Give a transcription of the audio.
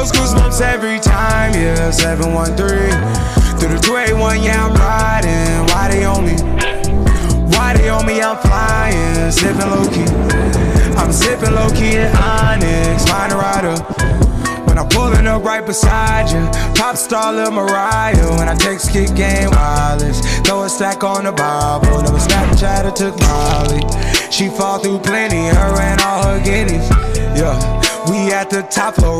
those goosebumps every time, yeah. 713 through the 281, yeah, I'm riding. Why they on me? Why they on me? I'm flying, sipping low key. I'm sipping low key in Onyx, find a rider. When I'm pulling up right beside you, pop star Lil Mariah. When I text kick game wireless, throw a stack on the Bible. Never Snapchat or took Molly. She fall through plenty, her and all her guineas. Yeah, we at the top floor,